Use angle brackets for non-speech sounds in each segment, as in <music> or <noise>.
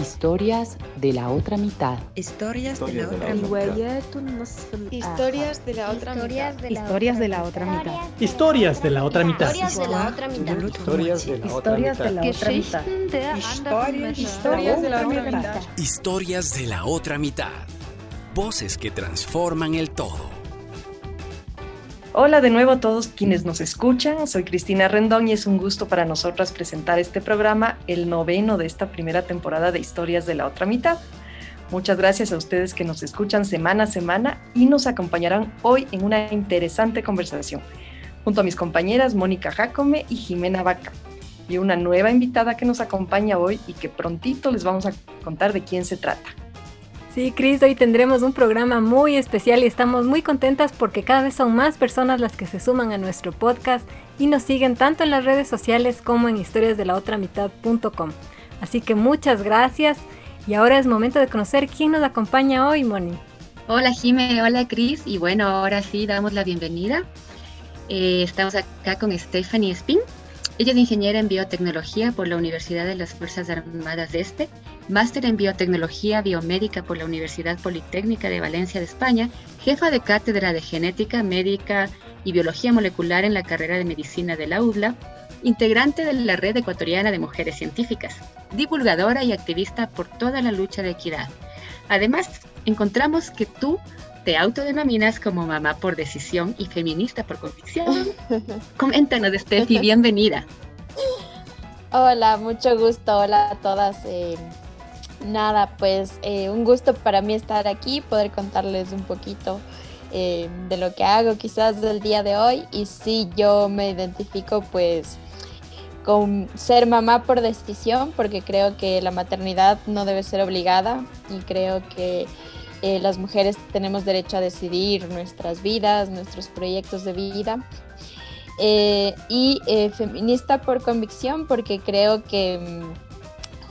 Historias de la otra mitad. Historias de la otra mitad. Historias de la otra mitad. Historias de la otra mitad. Historias de la otra mitad. Historias de la otra mitad. Historias de la otra mitad. Historias de la otra mitad. Historias de la otra mitad. Voces que transforman el todo. Hola de nuevo a todos quienes nos escuchan. Soy Cristina Rendón y es un gusto para nosotras presentar este programa, el noveno de esta primera temporada de Historias de la otra mitad. Muchas gracias a ustedes que nos escuchan semana a semana y nos acompañarán hoy en una interesante conversación, junto a mis compañeras Mónica Jacome y Jimena Vaca, y una nueva invitada que nos acompaña hoy y que prontito les vamos a contar de quién se trata. Sí, Cris, hoy tendremos un programa muy especial y estamos muy contentas porque cada vez son más personas las que se suman a nuestro podcast y nos siguen tanto en las redes sociales como en historiasdelaotramitad.com. Así que muchas gracias y ahora es momento de conocer quién nos acompaña hoy, Moni. Hola Jime, hola Cris y bueno, ahora sí damos la bienvenida. Eh, estamos acá con Stephanie Spin. Ella es ingeniera en biotecnología por la Universidad de las Fuerzas Armadas de Este máster en biotecnología biomédica por la Universidad Politécnica de Valencia de España, jefa de cátedra de genética médica y biología molecular en la carrera de medicina de la UDLA, integrante de la Red Ecuatoriana de Mujeres Científicas, divulgadora y activista por toda la lucha de equidad. Además, encontramos que tú te autodenominas como mamá por decisión y feminista por convicción. <laughs> Coméntanos, Steffi, bienvenida. Hola, mucho gusto. Hola a todas. Eh, nada, pues eh, un gusto para mí estar aquí, poder contarles un poquito eh, de lo que hago quizás del día de hoy. Y sí, yo me identifico pues con ser mamá por decisión, porque creo que la maternidad no debe ser obligada y creo que eh, las mujeres tenemos derecho a decidir nuestras vidas, nuestros proyectos de vida. y feminista por convicción, porque creo que mm,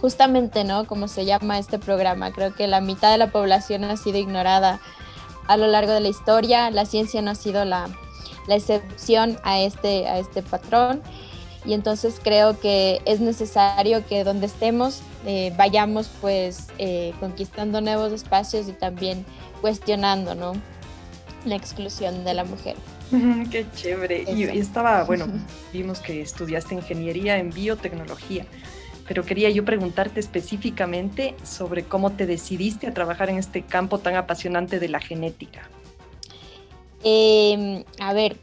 justamente, ¿no? Como se llama este programa, creo que la mitad de la población ha sido ignorada a lo largo de la historia, la ciencia no ha sido la, excepción a este, a este patrón y entonces creo que es necesario que donde estemos eh, vayamos pues eh, conquistando nuevos espacios y también cuestionando, ¿no? La exclusión de la mujer. <laughs> Qué chévere. Y, y, estaba, bueno, <laughs> vimos que estudiaste ingeniería en biotecnología pero quería yo preguntarte específicamente sobre cómo te decidiste a trabajar en este campo tan apasionante de la genética. Em, a ver,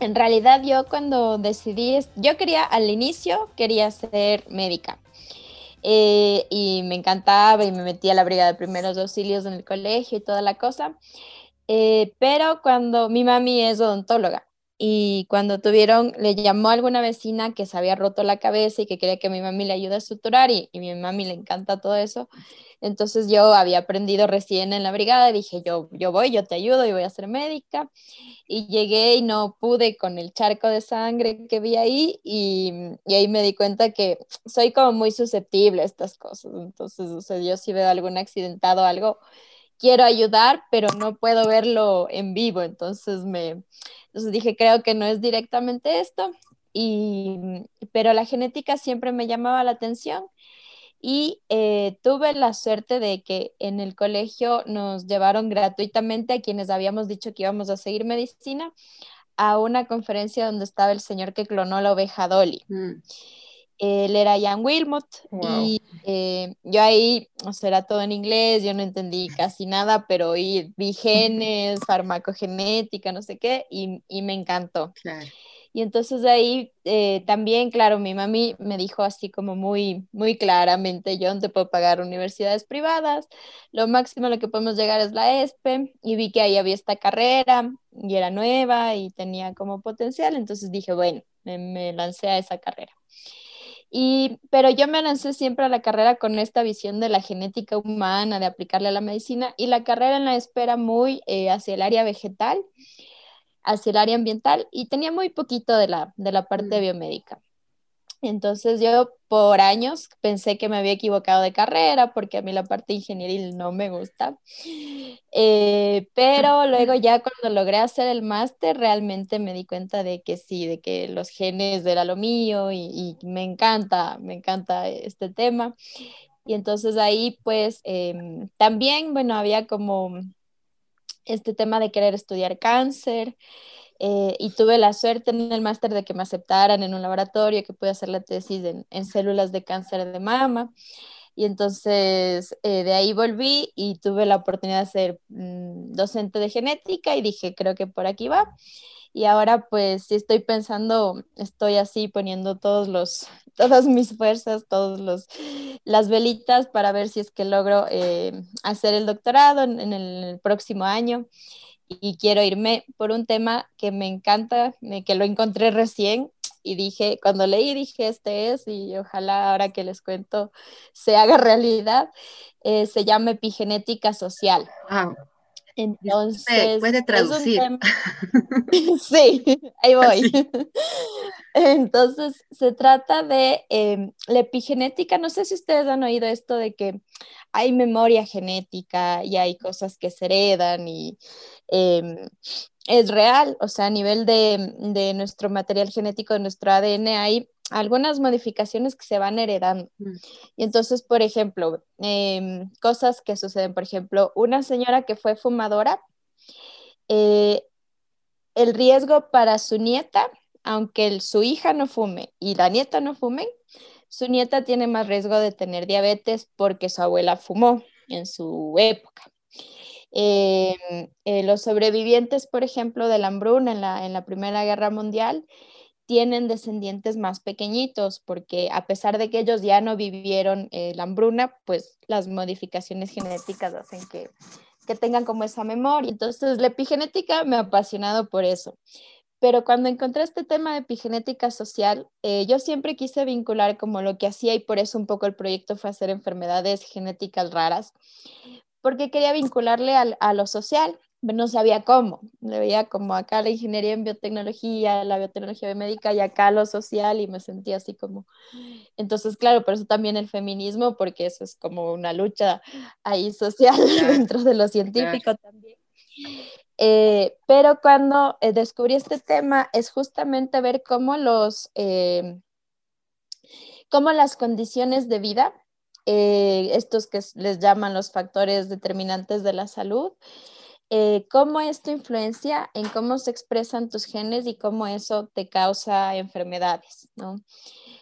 en realidad yo cuando decidí, yo quería al inicio, quería ser médica. Eh, y me encantaba y me metí a la brigada de primeros auxilios en el colegio y toda la cosa. Eh, pero cuando mi mami es odontóloga, y cuando tuvieron, le llamó a alguna vecina que se había roto la cabeza y que quería que mi mami le ayude a suturar y, mi mami le encanta todo eso. Entonces yo había aprendido recién en la brigada dije, yo, yo voy, yo te ayudo y voy a ser médica. Y llegué y no pude con el charco de sangre que vi ahí y, y ahí me di cuenta que soy como muy susceptible a estas cosas. Entonces, o sea, yo si veo algún accidentado o algo, quiero ayudar, pero no puedo verlo en vivo. Entonces me entonces dije, creo que no es directamente esto, y, pero la genética siempre me llamaba la atención y eh, tuve la suerte de que en el colegio nos llevaron gratuitamente a quienes habíamos dicho que íbamos a seguir medicina a una conferencia donde estaba el señor que clonó la oveja Dolly. Mm él era Jan Wilmot y eh, yo ahí, o sea, era todo en inglés, yo no entendí casi nada, pero vi genes, farmacogenética, no sé qué, y, y me encantó. Y entonces de ahí eh, también, claro, mi mami me dijo así como muy, muy claramente, yo no te puedo pagar universidades privadas, lo máximo a lo que podemos llegar es la ESPE, y vi que ahí había esta carrera, y era nueva, y tenía como potencial, entonces dije, bueno, me lancé a esa carrera. Y, pero yo me lancé siempre a la carrera con esta visión de la genética humana, de aplicarle a la medicina, y la carrera en la espera muy eh, hacia el área vegetal, hacia el área ambiental, y tenía muy poquito de la, de la parte mm. biomédica. Entonces yo por años pensé que me había equivocado de carrera porque a mí la parte ingenieril no me gusta. Eh, pero luego ya cuando logré hacer el máster realmente me di cuenta de que sí, de que los genes era lo mío y, me encanta, me encanta este tema. Y entonces ahí pues em, también, bueno, había como este tema de querer estudiar cáncer. Eh, y tuve la suerte en el máster de que me aceptaran en un laboratorio, que pude hacer la tesis en, células de cáncer de mama. Y entonces eh, de ahí volví y tuve la oportunidad de ser mm, docente de genética y dije, creo que por aquí va. Y ahora pues sí estoy pensando, estoy así poniendo todos los, <laughs> todas mis fuerzas, todas los, las velitas para ver si es que logro eh, hacer el doctorado en el próximo año y quiero irme por un tema que me encanta, que lo encontré recién y dije, cuando leí dije, este es y ojalá ahora que les cuento se haga <laughs> realidad, eh, se llama epigenética social. Entonces, puede traducir. <laughs> sí, ahí voy. <laughs> Entonces, se trata de em, la epigenética. No sé si ustedes han oído esto de que hay memoria genética y hay cosas que se heredan y em, es real. O sea, a nivel de, de nuestro material genético, de nuestro ADN, hay algunas modificaciones que se van heredando. Mm. Y entonces, por ejemplo, em, cosas que suceden, por ejemplo, una señora que fue fumadora, eh, el riesgo para su nieta, aunque su hija no fume y la nieta no fumen, su nieta tiene más riesgo de tener diabetes porque su abuela fumó en su época. Em, eh, los sobrevivientes, por ejemplo, de la hambruna en la, Primera Guerra Mundial, tienen descendientes más pequeñitos, porque a pesar de que ellos ya no vivieron eh, la hambruna, pues las modificaciones genéticas hacen que, que tengan como esa memoria. Entonces, la epigenética me ha apasionado por eso. Pero cuando encontré este tema de epigenética social, eh, yo siempre quise vincular como lo que hacía y por eso un poco el proyecto fue hacer enfermedades genéticas raras, porque quería vincularle a lo social no sabía cómo. Le veía como acá la ingeniería en biotecnología, la biotecnología médica y acá lo social y me sentía así como... Entonces, claro, por eso también el feminismo, porque eso es como una lucha ahí social <laughs> dentro de lo científico también. Eh, pero cuando eh, descubrí este tema es justamente ver cómo los... Eh, cómo las condiciones de vida, estos que les llaman los factores determinantes de la salud, cómo esto influencia en cómo se expresan tus genes y cómo eso te causa enfermedades, ¿no?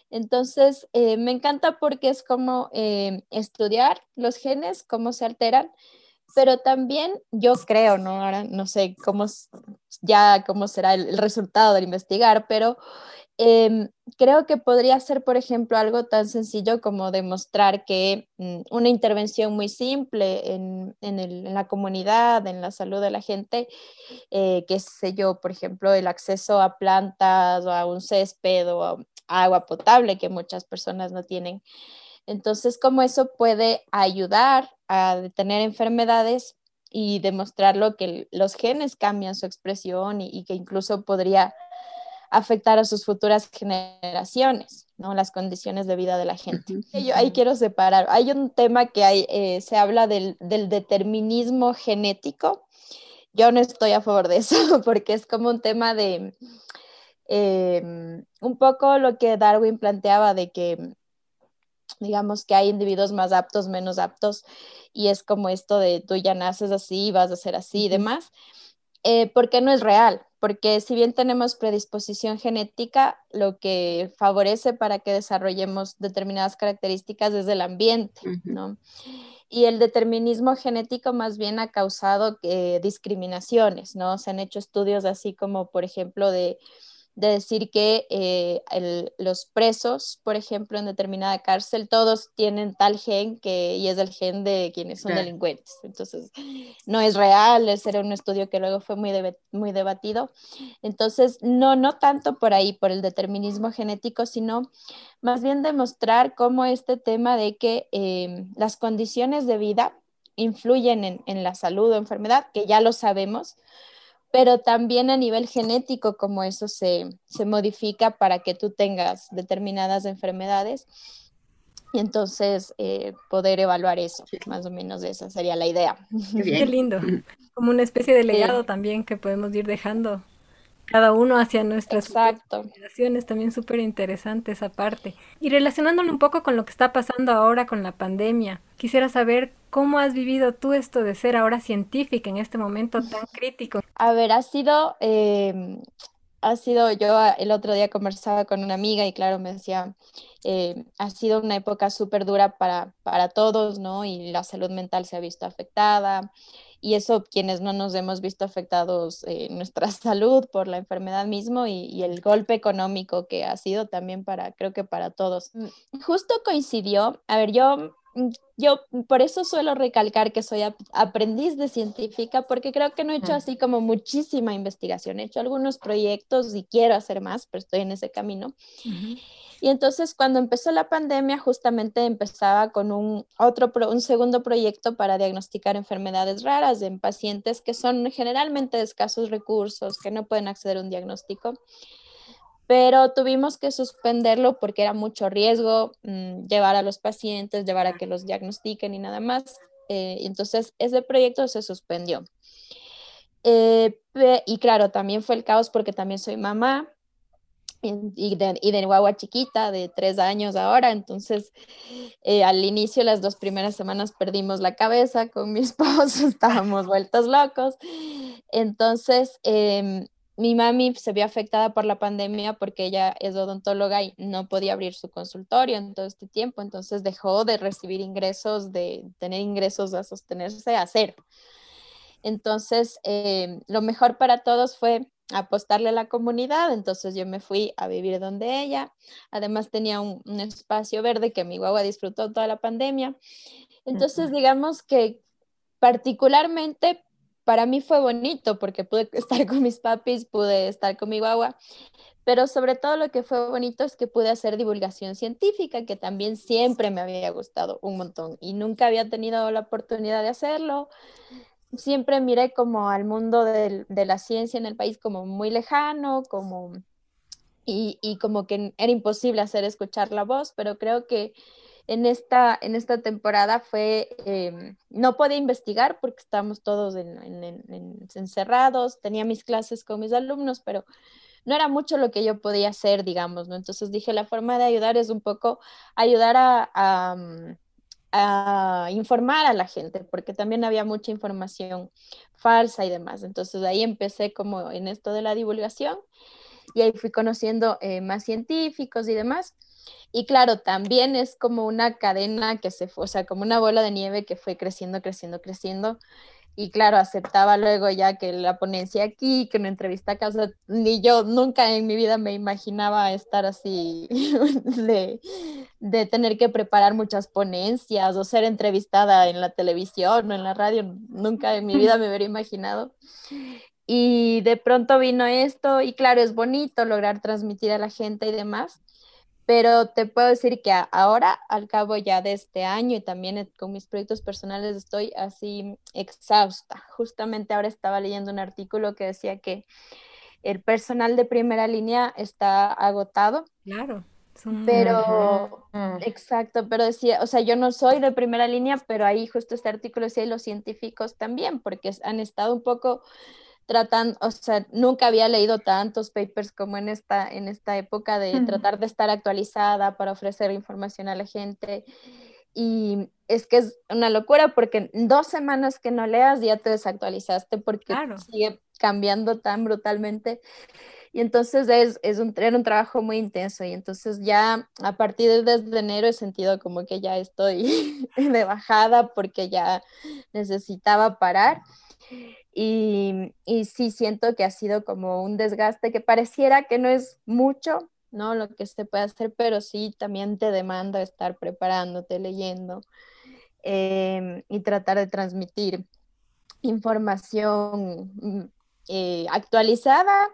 Entonces, me encanta porque es como estudiar los genes, cómo se alteran, pero también yo creo, ¿no? Ahora no sé cómo ya cómo será el, resultado de investigar, pero Em, creo que podría ser, por ejemplo, algo tan sencillo como demostrar que mm, una intervención muy simple en, la comunidad, en la salud de la gente, eh, qué sé yo, por ejemplo, el acceso a plantas o a un césped o a agua potable que muchas personas no tienen. Entonces, cómo eso puede ayudar a detener enfermedades y demostrarlo que los genes cambian su expresión y que incluso podría afectar a sus futuras generaciones, ¿no? Las condiciones de vida de la gente. Yo ahí quiero separar. Hay un tema que hay, eh, se habla del, determinismo genético. Yo no estoy a favor de eso <laughs> porque es como un tema de em, un poco lo que Darwin planteaba de que digamos que hay individuos más aptos, menos aptos, y es como esto de tú ya naces así, vas a ser así y demás, eh, porque no es real, porque si bien tenemos predisposición genética, lo que favorece para que desarrollemos determinadas características es el ambiente, ¿no? Y el determinismo genético más bien ha causado eh, discriminaciones, ¿no? Se han hecho estudios así como, por ejemplo, de de decir que eh, los presos, por ejemplo, en determinada cárcel, todos tienen tal gen que, y es el gen de quienes son delincuentes. Entonces, no es real, ese era un estudio que luego fue muy, muy debatido. Entonces, no, no tanto por ahí, por el determinismo genético, sino más bien demostrar cómo este tema de que eh, las condiciones de vida influyen en, en la salud o enfermedad, que ya lo sabemos, pero también a nivel genético, como eso se, se modifica para que tú tengas determinadas enfermedades. Y entonces eh, poder evaluar eso, más o menos esa sería la idea. Qué, lindo, como una especie de legado también que podemos ir dejando cada uno hacia nuestras generaciones, también súper interesante esa parte. Y relacionándolo un poco con lo que está pasando ahora con la pandemia, quisiera saber cómo has vivido tú esto de ser ahora científica en este momento tan crítico. A ver, ha sido, em, ha sido, yo el otro día conversaba con una amiga y claro, me decía, eh, ha sido una época súper dura para, para todos, ¿no? Y la salud mental se ha visto afectada y eso quienes no nos hemos visto afectados en nuestra <laughs> salud por la enfermedad mismo y, el golpe económico que ha sido también para, creo que para todos. Mm, justo coincidió, a ver, yo, yo por eso suelo recalcar que soy aprendiz de científica porque creo que no he hecho así como muchísima investigación, he hecho algunos proyectos y quiero hacer más, pero estoy en ese camino. Y entonces cuando empezó la pandemia, justamente empezaba con un, otro, un segundo proyecto para diagnosticar enfermedades raras en pacientes que son generalmente de escasos recursos, que no pueden acceder a un diagnóstico. Pero tuvimos que suspenderlo porque era mucho riesgo mm, llevar a los pacientes, llevar a que los diagnostiquen y nada más. Eh, entonces ese proyecto se suspendió. Eh, y claro, también fue el caos porque también soy mamá y de, y de guagua chiquita de tres años ahora, entonces eh, al inicio las dos primeras semanas perdimos la cabeza con mi <laughs> esposo, estábamos vueltos locos, entonces em, mi mami se vio afectada por la pandemia porque ella es odontóloga y no podía abrir su consultorio en todo este tiempo, entonces dejó de recibir ingresos, de tener ingresos a sostenerse a cero. Entonces, em, lo mejor para todos fue apostarle a la comunidad, entonces yo me fui a vivir donde ella, además tenía un, espacio verde que mi guagua disfrutó toda la pandemia, entonces digamos que particularmente para mí fue bonito porque pude <laughs> estar con mis papis, pude estar con mi guagua, pero sobre todo lo que fue bonito es que pude hacer divulgación científica, que también siempre me había gustado un montón y nunca había tenido la oportunidad de hacerlo. Siempre miré como al mundo de la ciencia en el país como muy lejano, como, y, como que era imposible hacer escuchar la voz, pero creo que en esta, en esta temporada fue, em, no podía investigar porque estábamos todos encerrados, tenía mis clases con mis alumnos, pero no era mucho lo que yo podía hacer, digamos, ¿no? Entonces dije, la forma de ayudar es un poco ayudar a mm, a informar a la gente, porque también había mucha información falsa y demás. Entonces ahí empecé como en esto de la divulgación y ahí fui conociendo eh, más científicos y demás. Y claro, también es como una cadena que se fue, o sea, como una bola de nieve que fue creciendo, creciendo, creciendo y claro, aceptaba luego ya que la ponencia aquí, que una entrevista acá, ni yo nunca en mi vida me imaginaba estar así, <laughs> de, de, tener que preparar muchas ponencias o ser entrevistada en la televisión o en la radio, nunca en mi vida me hubiera imaginado. Y de pronto vino esto y claro, es bonito lograr transmitir a la gente y demás, pero te puedo decir que ahora, al cabo ya de este año y también con mis proyectos personales, estoy así exhausta. Justamente ahora estaba leyendo un artículo que decía que el personal de primera línea está agotado. Claro. Pero, exacto, pero decía, o sea, yo no soy de primera línea, pero ahí justo este artículo decía, y los científicos también, porque han estado un poco tratando, o sea, nunca había leído tantos papers como en esta, en esta época de tratar de estar actualizada para ofrecer información a la gente. Y es que es una locura porque en dos semanas que no leas ya te desactualizaste porque sigue cambiando tan brutalmente. Y entonces es, es un, era un trabajo muy intenso y entonces ya a partir de desde enero he sentido como que ya estoy <laughs> de bajada porque ya necesitaba parar. Y, y, sí siento que ha sido como un desgaste que pareciera que no es mucho, ¿no? Lo que se puede hacer, pero sí también te demanda estar preparándote, leyendo em, y tratar de transmitir información mm, eh, actualizada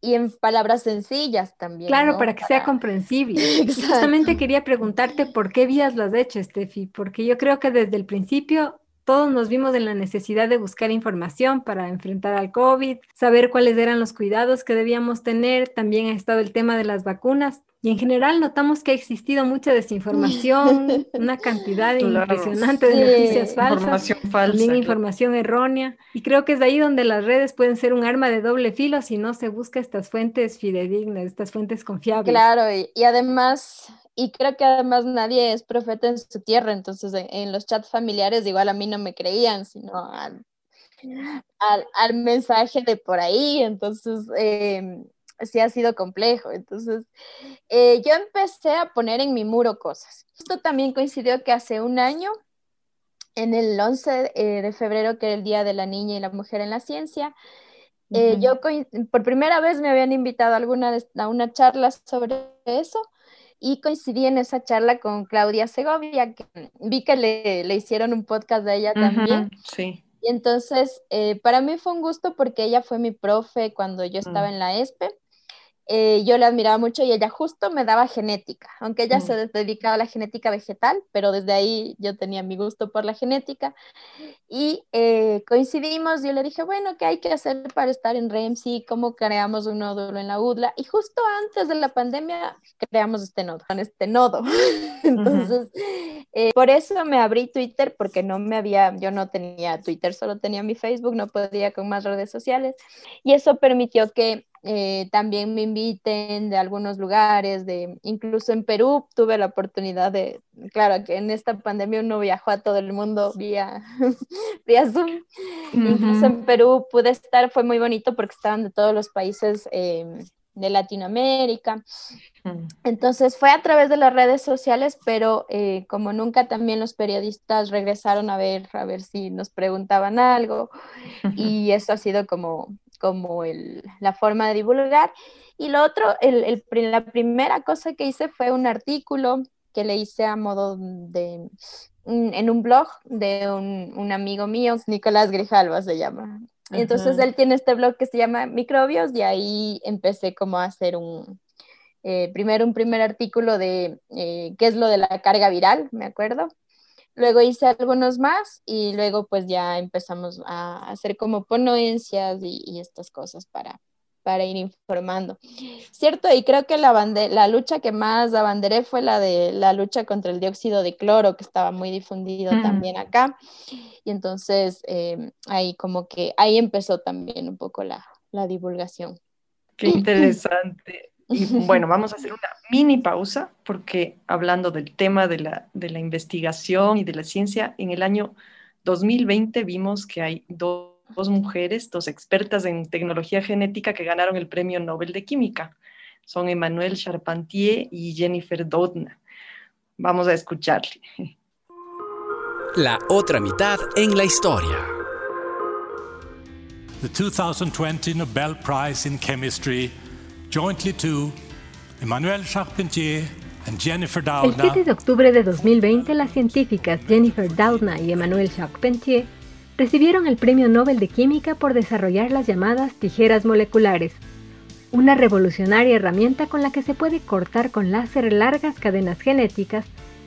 y en palabras sencillas también. Claro, para que sea comprensible. <laughs> Justamente quería preguntarte por qué vías lo has hecho, Steffi, porque yo creo que desde el principio todos nos vimos en la necesidad de buscar información para enfrentar al COVID, saber cuáles eran los cuidados que debíamos tener. También ha estado el tema de las vacunas. Y en general notamos que ha existido mucha desinformación, <laughs> una cantidad impresionante de noticias falsas, información falsa, también información errónea. Y creo que es ahí donde las redes pueden ser un arma de doble filo si no se busca estas fuentes fidedignas, estas fuentes confiables. Claro, y, y además y creo que además nadie es profeta en su tierra, entonces en, los chats familiares igual a mí no me creían, sino al, al, mensaje de por ahí, entonces em, sí ha sido complejo. Entonces eh, yo empecé a poner en mi muro cosas. Esto también coincidió que hace un año, en el 11 eh, de febrero, que era el Día de la Niña y la Mujer en la Ciencia, eh, yo por primera vez me habían invitado a, alguna, a una charla sobre eso y coincidí en esa charla con Claudia Segovia, que vi que le, le hicieron un podcast de ella también. Sí. Y entonces, eh, para mí fue un gusto porque ella fue mi profe cuando yo estaba mm. en la ESPE eh, yo la admiraba mucho y ella justo me daba genética, aunque ella se mm. dedicaba a la genética vegetal, pero desde ahí yo tenía mi gusto por la genética y eh, coincidimos, yo le dije, bueno, ¿qué hay que hacer para estar en REMSI? ¿Cómo creamos un nódulo en la UDLA? Y justo antes de la pandemia creamos este nodo, este nodo. <laughs> Entonces, eh, por eso me abrí Twitter, porque no me había, yo no tenía Twitter, solo tenía mi Facebook, no podía con más redes sociales y eso permitió que eh, también me inviten de algunos lugares, de incluso en Perú tuve la oportunidad de, claro que en esta pandemia uno viajó a todo el mundo vía, <laughs> vía Zoom, incluso en Perú pude estar, fue muy bonito porque estaban de todos los países eh, de Latinoamérica. Entonces fue a través de las redes sociales, pero eh, como nunca también los periodistas regresaron a ver, a ver si nos preguntaban algo y eso ha sido como como el, la forma de divulgar. Y lo otro, el, el, la primera cosa que hice fue un artículo que le hice a modo de, en un blog de un, un amigo mío, Nicolás Grijalva se llama. Entonces él tiene este blog que se llama Microbios y ahí empecé como a hacer un, eh, primero un primer artículo de eh, qué es lo de la carga viral, me acuerdo. Luego hice algunos más y luego pues ya empezamos a hacer como ponencias y, estas cosas para, para ir informando. Cierto, y creo que la, la lucha que más abanderé fue la de la lucha contra el dióxido de cloro, que estaba muy difundido también acá. Y entonces eh, ahí como que ahí empezó también un poco la, la divulgación. Qué interesante. Y bueno, vamos a hacer una mini pausa porque hablando del tema de la, de la investigación y de la ciencia, en el año 2020 vimos que hay dos, mujeres, dos expertas en tecnología genética que ganaron el Premio Nobel de Química. Son Emmanuel Charpentier y Jennifer Doudna. Vamos a escucharle. La otra mitad en la historia. The 2020 Nobel Prize in Chemistry jointly to Emmanuel Charpentier and Jennifer El 7 de octubre de 2020, las científicas Jennifer Doudna y Emmanuel Charpentier recibieron el Premio Nobel de Química por desarrollar las llamadas tijeras moleculares, una revolucionaria herramienta con la que se puede cortar con láser largas cadenas genéticas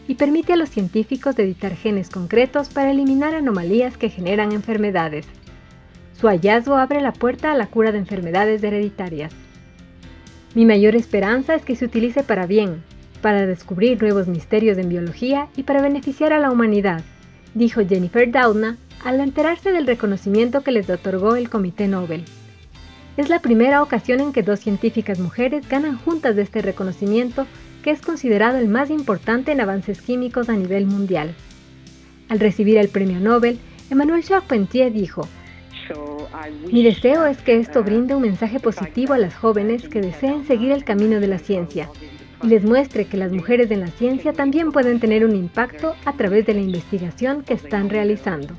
y permite a los científicos editar genes concretos para eliminar anomalías que generan enfermedades. Su hallazgo abre la puerta a la cura de enfermedades hereditarias. Mi mayor esperanza es que se utilice para bien, para descubrir nuevos misterios en biología y para beneficiar a la humanidad, dijo Jennifer Doudna al enterarse del reconocimiento que les otorgó el Comité Nobel. Es la primera ocasión en que dos científicas mujeres ganan juntas de este reconocimiento que es considerado el más importante en avances químicos a nivel mundial. Al recibir el premio Nobel, Emmanuel Charpentier dijo, mi deseo es que esto brinde un mensaje positivo a las jóvenes que deseen seguir el camino de la ciencia y les muestre que las mujeres en la ciencia también pueden tener un impacto a través de la investigación que están realizando.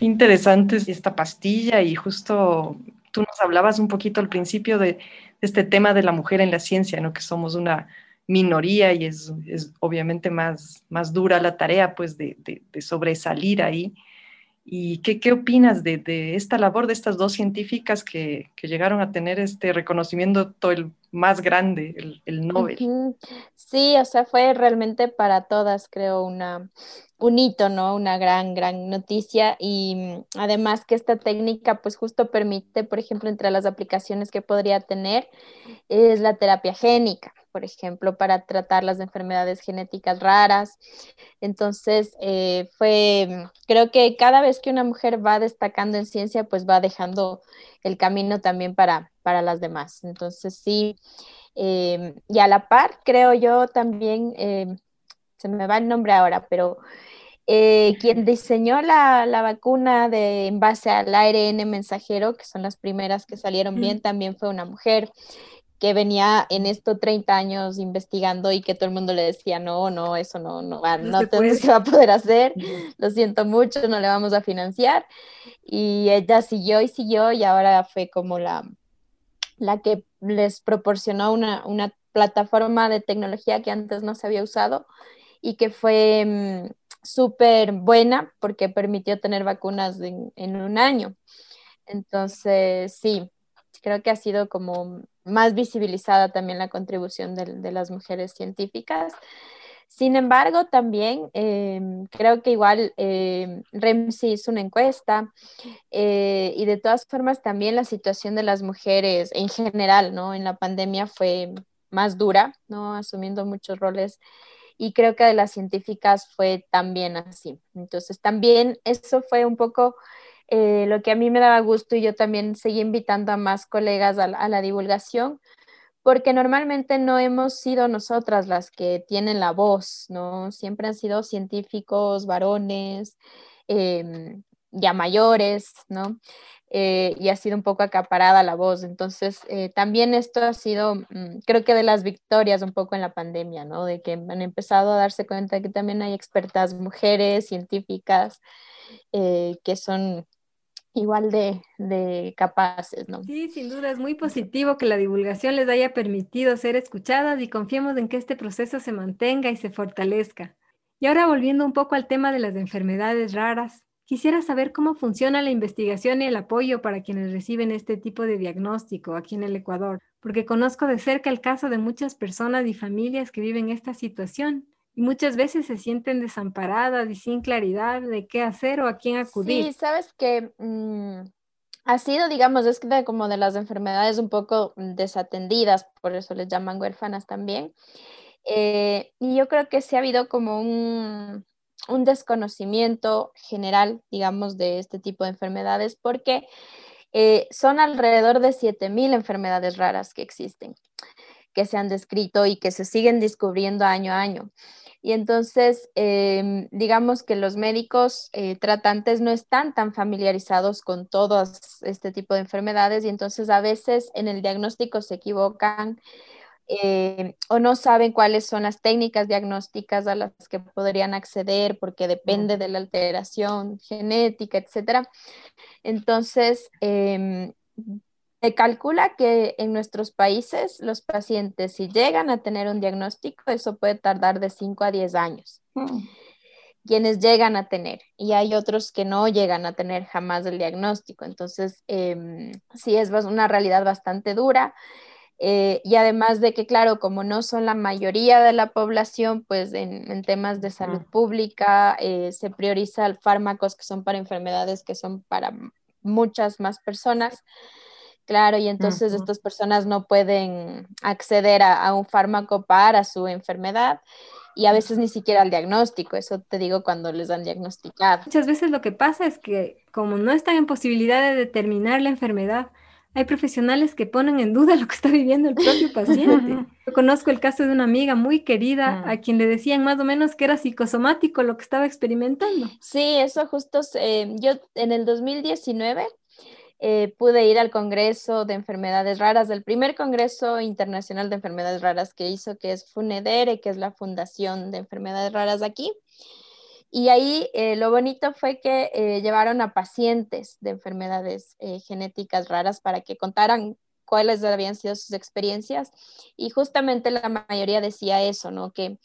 Interesante esta pastilla y justo tú nos hablabas un poquito al principio de, este tema de la mujer en la ciencia, ¿no? que somos una minoría y es, obviamente más, más dura la tarea pues de sobresalir ahí. ¿Y qué, qué opinas de, de, esta labor de estas dos científicas que, que, llegaron a tener este reconocimiento el más grande, el, el Nobel? Sí, o sea, fue realmente para todas, creo, una, un hito, ¿no? Una gran, gran noticia y mm, además que esta técnica pues justo permite, por ejemplo, entre las aplicaciones que podría tener es la terapia génica, por ejemplo, para tratar las enfermedades genéticas raras. Entonces, eh, fue, creo que cada vez que una mujer va destacando en ciencia, pues va dejando el camino también para, para las demás. Entonces, sí, eh, y a la par, creo yo también, eh, se me va el nombre ahora, pero eh, quien diseñó la, vacuna de, en base al ARN mensajero, que son las primeras que salieron bien, también fue una mujer que venía en estos 30 años investigando y que todo el mundo le decía, no, no, eso no, no, va, no, se, va a poder hacer, lo siento mucho, no le vamos a financiar. Y ella siguió y siguió y ahora fue como la, la que les proporcionó una, una plataforma de tecnología que antes no se había usado y que fue mm, súper buena porque permitió tener vacunas en, un año. Entonces, sí, creo que ha sido como más visibilizada también la contribución de, las mujeres científicas. Sin embargo, también em, creo que igual eh, REMSI hizo una encuesta eh, y de todas formas también la situación de las mujeres en general, ¿no? En la pandemia fue más dura, ¿no? Asumiendo muchos roles y creo que de las científicas fue también así. Entonces también eso fue un poco eh, lo que a mí me daba gusto y yo también seguí invitando a más colegas a, la divulgación, porque normalmente no hemos sido nosotras las que tienen la voz, ¿no? Siempre han sido científicos, varones, em, ya mayores, ¿no? Eh, y ha sido un poco acaparada la voz. Entonces, eh, también esto ha sido, mm, creo que de las victorias un poco en la pandemia, ¿no? De que han empezado a darse cuenta que también hay expertas mujeres, científicas, que son igual de, de, capaces, ¿no? Sí, sin duda es muy positivo que la divulgación les haya permitido ser escuchadas y confiemos en que este proceso se mantenga y se fortalezca. Y ahora volviendo un poco al tema de las enfermedades raras, Quisiera saber cómo funciona la investigación y el apoyo para quienes reciben este tipo de diagnóstico aquí en el Ecuador, porque conozco de cerca el caso de muchas personas y familias que viven esta situación y muchas veces se sienten desamparadas y sin claridad de qué hacer o a quién acudir. Sí, sabes que mm, ha sido, digamos, es como de las enfermedades un poco desatendidas, por eso les llaman huérfanas también. Eh, y yo creo que sí ha habido como un, un desconocimiento general, digamos, de este tipo de enfermedades, porque eh, son alrededor de 7.000 enfermedades raras que existen, que se han descrito y que se siguen descubriendo año a año. Y entonces, em, digamos que los médicos eh, tratantes no están tan familiarizados con todo este tipo de enfermedades y entonces a veces en el diagnóstico se equivocan eh, o no saben cuáles son las técnicas diagnósticas a las que podrían acceder porque depende de la alteración genética, etc. Entonces, em, se calcula que en nuestros países los pacientes, si llegan a tener un diagnóstico, eso puede tardar de 5 a 10 años. Mm. Quienes llegan a tener, y hay otros que no llegan a tener jamás el diagnóstico. Entonces, em, sí es una realidad bastante dura. Eh, y además de que, claro, como no son la mayoría de la población, pues en, temas de salud pública eh, se priorizan fármacos que son para enfermedades que son para muchas más personas. Claro, y entonces estas personas no pueden acceder a, un fármaco para su enfermedad y a veces ni siquiera al diagnóstico, eso te digo cuando les dan diagnosticado. Muchas veces lo que pasa es que como no están en posibilidad de determinar la enfermedad, hay profesionales que ponen en duda <laughs> lo que está viviendo el propio paciente. <laughs> Yo conozco el caso de una amiga muy querida ah. a quien le decían más o menos que era psicosomático lo que estaba experimentando. Sí, eso justo, eh, yo en el 2019 eh, pude ir al Congreso de Enfermedades Raras, del primer Congreso Internacional de Enfermedades Raras que hizo, que es FUNEDERE, que es la Fundación de Enfermedades Raras aquí. Y ahí eh, lo bonito fue que eh, llevaron a pacientes de enfermedades genéticas raras para que contaran cuáles habían sido sus experiencias y justamente la mayoría decía eso, ¿no? Que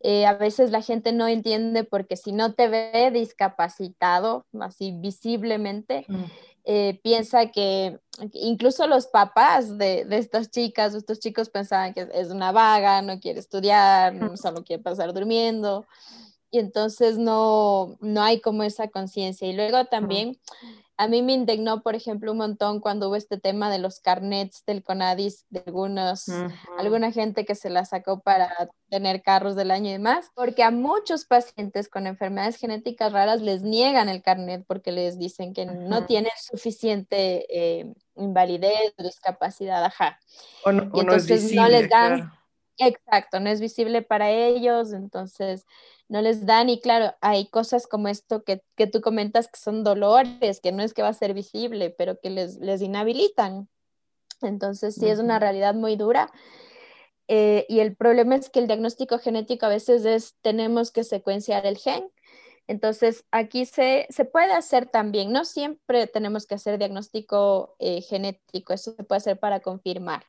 eh, a veces la gente no entiende porque si no te ve discapacitado, así visiblemente, mm. eh, piensa que incluso los papás de, de, estas chicas, estos chicos pensaban que es una vaga, no quiere estudiar, solo quiere pasar durmiendo. Y entonces no, no hay como esa conciencia. Y luego también a mí me indignó, por ejemplo, un montón cuando hubo este tema de los carnets del CONADIS, de algunos, alguna gente que se la sacó para tener carros del año y demás, porque a muchos pacientes con enfermedades genéticas raras les niegan el carnet porque les dicen que no tienen suficiente eh, invalidez o discapacidad, ajá. O no, y entonces no, les dan, exacto, no es visible para ellos, entonces no les dan y claro, hay cosas como esto que, tú comentas que son dolores, que no es que va a ser visible, pero que les, les inhabilitan. Entonces sí es una realidad muy dura. Eh, y el problema es que el diagnóstico genético a veces es, tenemos que secuenciar el gen. Entonces, aquí se, se puede hacer también, no siempre tenemos que hacer diagnóstico eh, genético, eso se puede hacer para confirmar.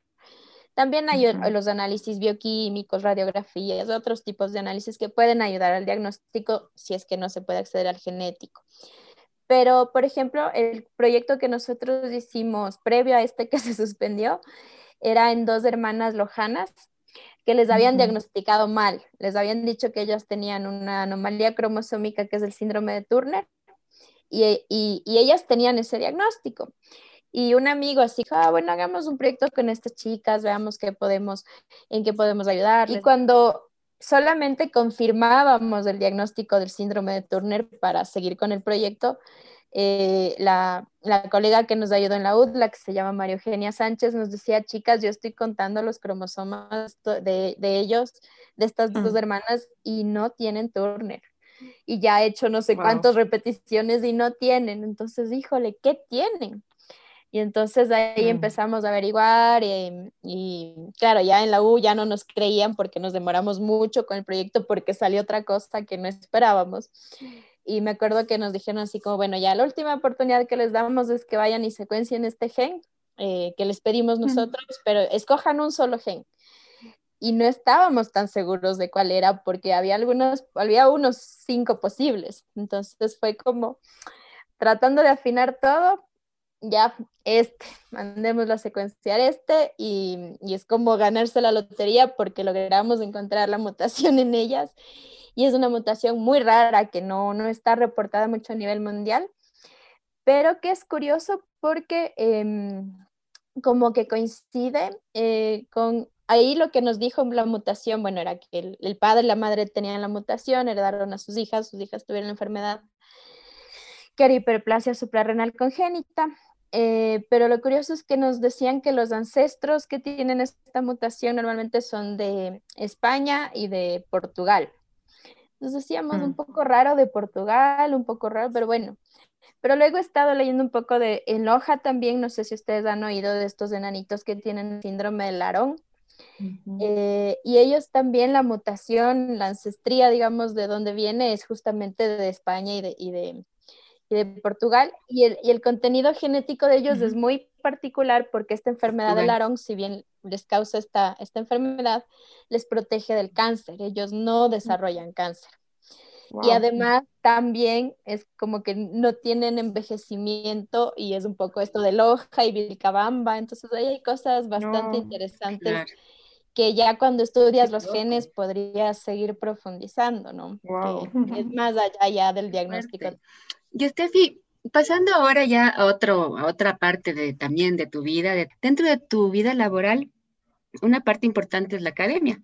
También hay los análisis bioquímicos, radiografías, otros tipos de análisis que pueden ayudar al diagnóstico si es que no se puede acceder al genético. Pero, por ejemplo, el proyecto que nosotros hicimos previo a este <laughs> que se suspendió era en dos hermanas lojanas que les habían diagnosticado mal. Les habían dicho que ellas tenían una anomalía cromosómica que es el síndrome de Turner y, y ellas tenían ese diagnóstico. Y un amigo así, ah, bueno, hagamos un proyecto con estas chicas, veamos qué podemos, en qué podemos ayudar. Y cuando solamente confirmábamos el diagnóstico del síndrome de Turner para seguir con el proyecto, eh, la, la, colega que nos ayudó en la UDLA, que se llama María Eugenia Sánchez, nos decía, chicas, yo estoy contando los cromosomas de, de ellos, de estas dos mm. hermanas, y no tienen Turner. Y ya he hecho no sé cuántas repeticiones y no tienen. Entonces, híjole, ¿qué tienen? Y entonces ahí empezamos a averiguar y, y, claro, ya en la U ya no nos creían porque nos demoramos mucho con el proyecto porque salió otra cosa que no esperábamos. Y me acuerdo que nos dijeron así como, bueno, ya la última oportunidad que les damos es que vayan y secuencien este gen eh, que les pedimos nosotros, pero escojan un solo gen. Y no estábamos tan seguros de cuál era porque había algunos, había unos cinco posibles. Entonces fue como tratando de afinar todo, ya este, mandémoslo a secuenciar este y, y, es como ganarse la lotería porque logramos encontrar la mutación <laughs> en ellas. Y es una mutación muy rara que no, no está reportada mucho a nivel mundial, pero que es curioso porque em, como que coincide eh, con ahí lo que nos dijo la mutación, bueno, era que el, el, padre y la madre tenían la mutación, heredaron a sus hijas, sus hijas tuvieron la enfermedad que era hiperplasia suprarrenal congénita eh, pero lo curioso es que nos decían que los ancestros que tienen esta mutación normalmente son de España y de Portugal. Nos decíamos un mm. poco raro de Portugal, un poco raro, pero bueno. Pero luego he estado leyendo un poco de en Loja también, no sé si ustedes han oído de estos enanitos que tienen síndrome de Larón. Eh, y ellos también la mutación, la ancestría, digamos, de dónde viene es justamente de España y de, y de, y de Portugal, y el, y el contenido genético de ellos es muy particular porque esta enfermedad del Aarón, si bien les causa esta, esta enfermedad, les protege del cáncer, ellos no desarrollan cáncer. Y además también es como que no tienen envejecimiento y es un poco esto de Loja y Vilcabamba, entonces ahí hay cosas bastante interesantes que ya cuando estudias los genes podrías seguir profundizando, ¿no? es más allá ya del diagnóstico. Y Steffi, pasando ahora ya a, otro, a otra parte de, también de tu vida, dentro de tu vida laboral, una parte importante es la academia.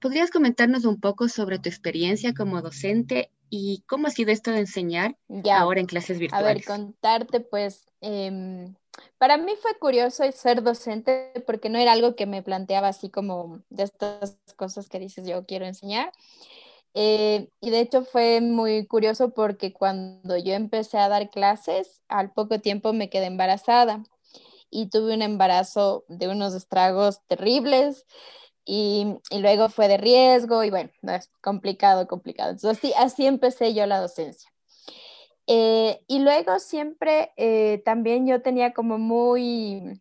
¿Podrías comentarnos un poco sobre tu experiencia como docente y cómo ha sido esto de enseñar ahora en clases virtuales? A ver, contarte, pues, em, para mí fue curioso ser docente porque no era algo que me planteaba así como de estas cosas que dices yo quiero enseñar. Eh, y de hecho fue muy curioso porque cuando yo empecé a dar clases, al poco tiempo me quedé embarazada y tuve un embarazo de unos estragos terribles y, y luego fue de riesgo y bueno, es complicado, complicado. Entonces así, así empecé yo la docencia. Eh, y luego siempre eh, también yo tenía como muy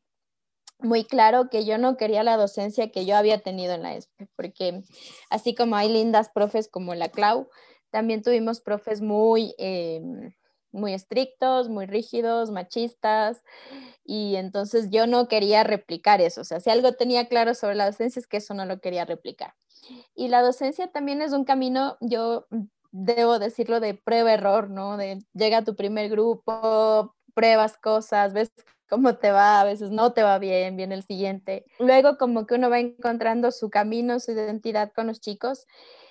muy claro que yo no quería la docencia que yo había tenido en la ESPE, porque así como hay lindas profes como la Clau, también tuvimos profes muy, em, muy estrictos, muy rígidos, machistas, y entonces yo no quería replicar eso. O sea, si algo tenía claro sobre la docencia es que eso no lo quería replicar. Y la docencia también es un camino, yo debo decirlo, de prueba-error, ¿no? De llega tu primer grupo, pruebas cosas, ves cómo te va, a veces no te va bien, viene el siguiente. Luego como que uno va encontrando su camino, su identidad con los chicos.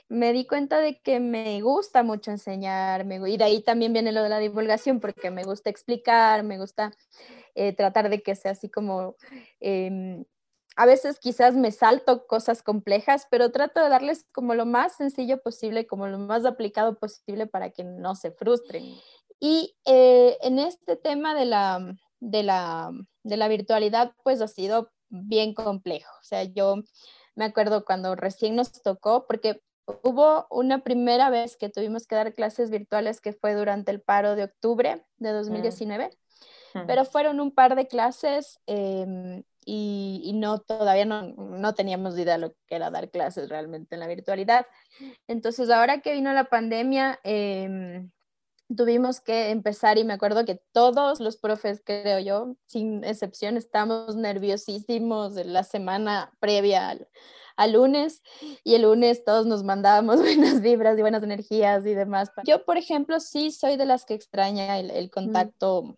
Me di cuenta de que me gusta mucho enseñar, y de ahí también viene lo de la divulgación, porque me gusta explicar, me gusta eh, tratar de que sea así como em, a veces quizás me salto cosas complejas, pero trato de darles como lo más sencillo posible, como lo más aplicado posible para que no se frustren. Y eh, en este tema de la, de, la, de la virtualidad, pues ha sido bien complejo. O sea, yo me acuerdo cuando recién nos tocó, porque hubo una primera vez que tuvimos que dar clases virtuales que fue durante el paro de octubre de 2019, mm. pero fueron un par de clases em, y, no, todavía no, no, teníamos idea de lo que era dar clases realmente en la virtualidad. Entonces, ahora que vino la pandemia, em, tuvimos que empezar y me acuerdo que todos los profes, creo yo, sin excepción, estábamos nerviosísimos de la semana previa al, al, lunes y el lunes todos nos mandábamos <laughs> buenas vibras y buenas energías y demás. Yo, por ejemplo, sí soy de las que extraña el, el mm. contacto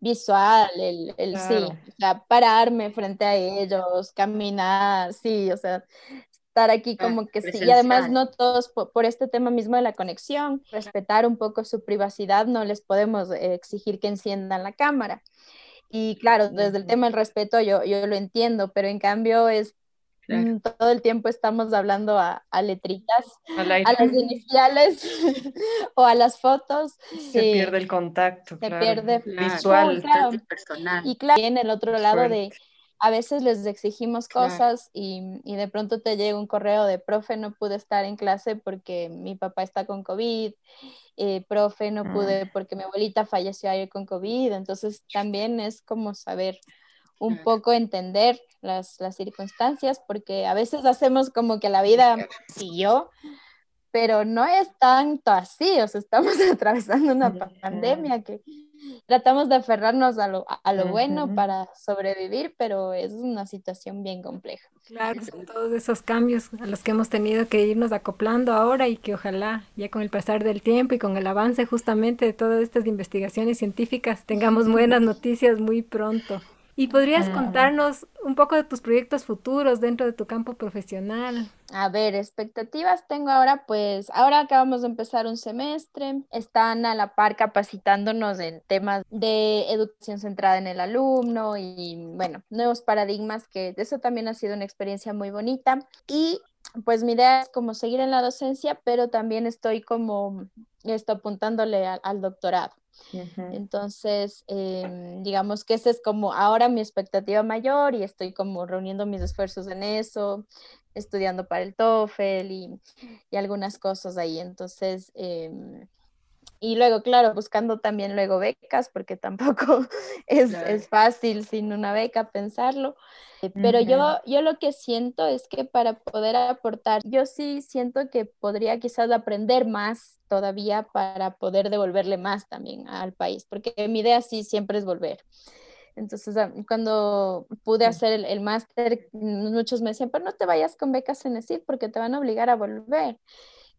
visual, el, el sí, o sea, pararme frente a ellos, caminar, sí, o sea, estar aquí ah, como que sí, y además no todos por, este tema mismo de la conexión, respetar un poco su privacidad, no les podemos eh, exigir que enciendan la cámara. Y claro, desde el tema del respeto yo, yo lo entiendo, pero en cambio es Mm, todo el tiempo estamos hablando a, letritas, a las iniciales <laughs> o a las fotos. Se pierde el contacto. Se pierde visual, personal. Y claro, en el otro lado de a veces les exigimos cosas y, y, de pronto te llega un correo de profe, no pude estar en clase porque mi papá está con COVID, eh, profe, no pude mm. porque mi abuelita falleció ayer con COVID, entonces también es como saber un poco entender las, las, circunstancias, porque a veces hacemos como que la vida siguió, pero no es tanto así, o sea, estamos <laughs> atravesando una pandemia que tratamos de aferrarnos a lo, a lo bueno para sobrevivir, pero es una situación bien compleja. Claro, son todos esos cambios a los que hemos tenido que irnos acoplando ahora y que ojalá ya con el pasar del tiempo y con el avance justamente de todas estas investigaciones científicas tengamos buenas <laughs> noticias muy pronto. ¿Y podrías ah. contarnos un poco de tus proyectos futuros dentro de tu campo profesional? A ver, expectativas tengo ahora, pues ahora acabamos de empezar un semestre, están a la par capacitándonos en temas de educación centrada en el alumno y bueno, nuevos paradigmas, que eso también ha sido una experiencia muy bonita. Y pues mi idea es como seguir en la docencia, pero también estoy como esto apuntándole al doctorado. Entonces, em, digamos que esa es como ahora mi expectativa mayor y estoy como reuniendo mis esfuerzos en eso, estudiando para el TOEFL y, y algunas cosas ahí. Entonces, em, y luego, claro, buscando también luego becas, porque tampoco <laughs> es, es fácil sin una beca pensarlo. Eh, pero yo, yo lo que siento es que para poder aportar, yo sí siento que podría quizás aprender más todavía para poder devolverle más también al país, porque mi idea sí siempre es volver. Entonces, ah, cuando pude hacer el, el máster, muchos me decían, pero no te vayas con becas en ESID porque te van a obligar a volver.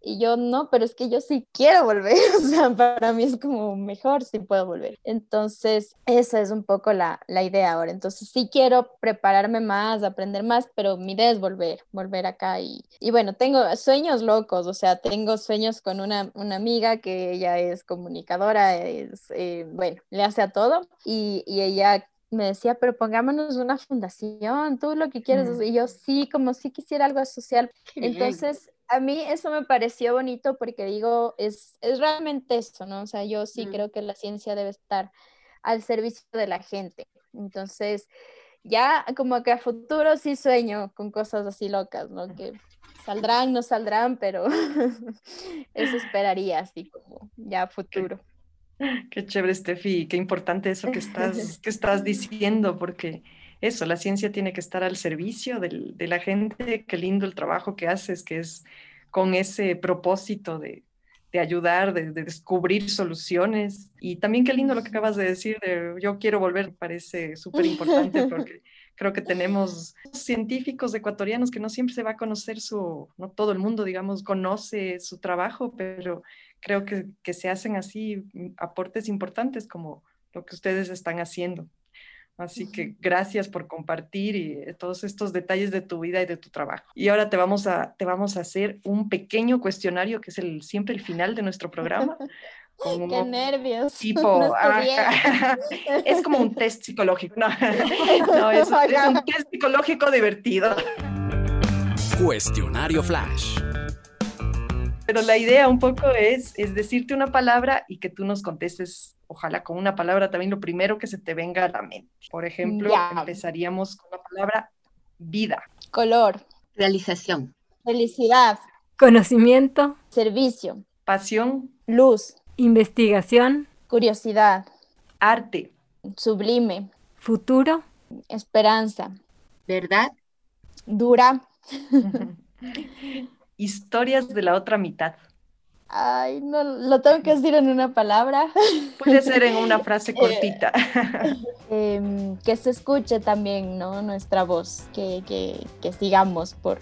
Y yo no, pero es que yo sí quiero volver, <laughs> o sea, para mí es como mejor si puedo volver. Entonces, esa es un poco la, la, idea ahora. Entonces, sí quiero prepararme más, aprender más, pero mi idea es volver, volver acá. Y, y bueno, tengo sueños locos, o sea, tengo sueños con una, una amiga que ella es comunicadora, es, eh, bueno, le hace a todo y, y ella me decía, pero pongámonos una fundación, tú lo que quieres. Y yo sí, como si quisiera algo social. Entonces, a mí eso me pareció bonito porque digo, es, es realmente eso, ¿no? O sea, yo sí creo que la ciencia debe estar al servicio de la gente. Entonces, ya como que a futuro sí sueño con cosas así locas, ¿no? Que saldrán, no saldrán, pero <laughs> eso esperaría así como ya a futuro. Qué, chévere, Steffi, qué importante eso que estás, <laughs> que estás diciendo, porque eso, la ciencia tiene que estar al servicio de la gente. Qué lindo el trabajo que haces, que es con ese propósito de, ayudar, de, descubrir soluciones. Y también qué lindo lo que acabas de decir, de yo quiero volver, parece <laughs> súper importante porque creo que tenemos científicos ecuatorianos que no siempre se va a conocer su, no todo el mundo, digamos, conoce su trabajo, pero creo que, que se hacen así aportes importantes como lo que ustedes están haciendo. Así que gracias por compartir y eh, todos estos detalles de tu vida y de tu trabajo. Y ahora te vamos a, te vamos a hacer un pequeño cuestionario que es el, siempre el final de nuestro programa. <laughs> Qué nervios. <laughs> Tipo, <laughs> es como un test psicológico. No, no es, es un test psicológico divertido. Cuestionario Flash. Pero la idea un poco es, es decirte una palabra y que tú nos contestes ojalá con una palabra también lo primero que se te venga a la mente. Por ejemplo, empezaríamos con la palabra vida. Color. Realización. Felicidad. Conocimiento. Servicio. Pasión. Luz. Investigación. Curiosidad. Arte. Sublime. Futuro. Esperanza. Verdad. Dura. <laughs> Historias de la otra mitad. Ay, no, lo tengo que decir en una palabra. Puede ser en una <laughs> frase cortita. <laughs> Em, que se escuche también, ¿no? Nuestra voz, que, que, que sigamos por,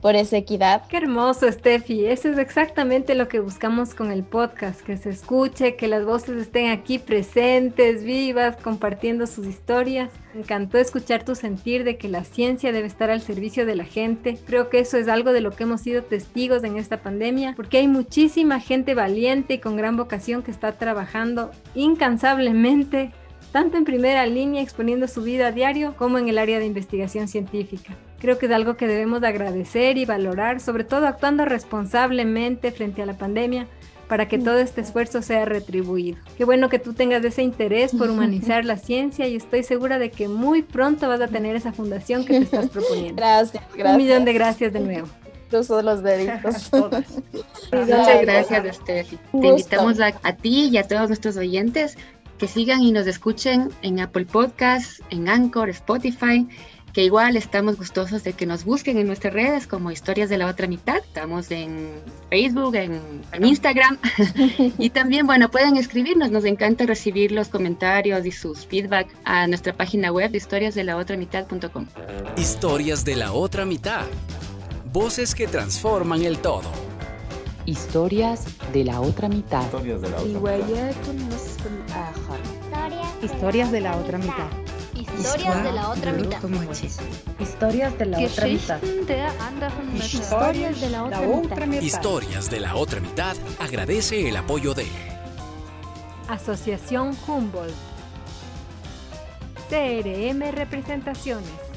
por esa equidad. Qué hermoso, Steffi. Eso es exactamente lo que buscamos con el podcast, que se escuche, que las voces estén aquí presentes, vivas, compartiendo sus historias. Me encantó escuchar tu sentir de que la ciencia debe estar al servicio de la gente. Creo que eso es algo de lo que hemos sido testigos en esta pandemia, porque hay muchísima gente valiente y con gran vocación que está trabajando incansablemente tanto en primera línea exponiendo su vida a diario como en el área de investigación científica. Creo que es algo que debemos agradecer y valorar, sobre todo actuando responsablemente frente a la pandemia para que todo este esfuerzo sea retribuido. Qué bueno que tú tengas ese interés por humanizar la ciencia y estoy segura de que muy pronto vas a tener esa fundación que te estás <laughs> proponiendo. Gracias, gracias. Un millón de gracias de nuevo. Incluso los deditos. <laughs> <laughs> Muchas gracias, Steffi. Te invitamos a, a ti y a todos nuestros oyentes que sigan y nos escuchen en Apple Podcasts, en Anchor, Spotify que igual estamos gustosos de que nos busquen en nuestras redes como Historias de la Otra Mitad. Estamos en Facebook, en, Instagram. <laughs> y también, bueno, pueden escribirnos. Nos encanta recibir los comentarios y sus feedback a nuestra página web historiasdelaotramitad.com. Historias de la Otra Mitad. Voces que transforman el todo. Historias de la otra mitad. Historias de la otra mitad. Historias de la otra mitad. Historias de la otra mitad. Historias de la otra mitad. Historias de la otra mitad. Historias de la otra mitad agradece el apoyo de Asociación Humboldt. CRM Representaciones.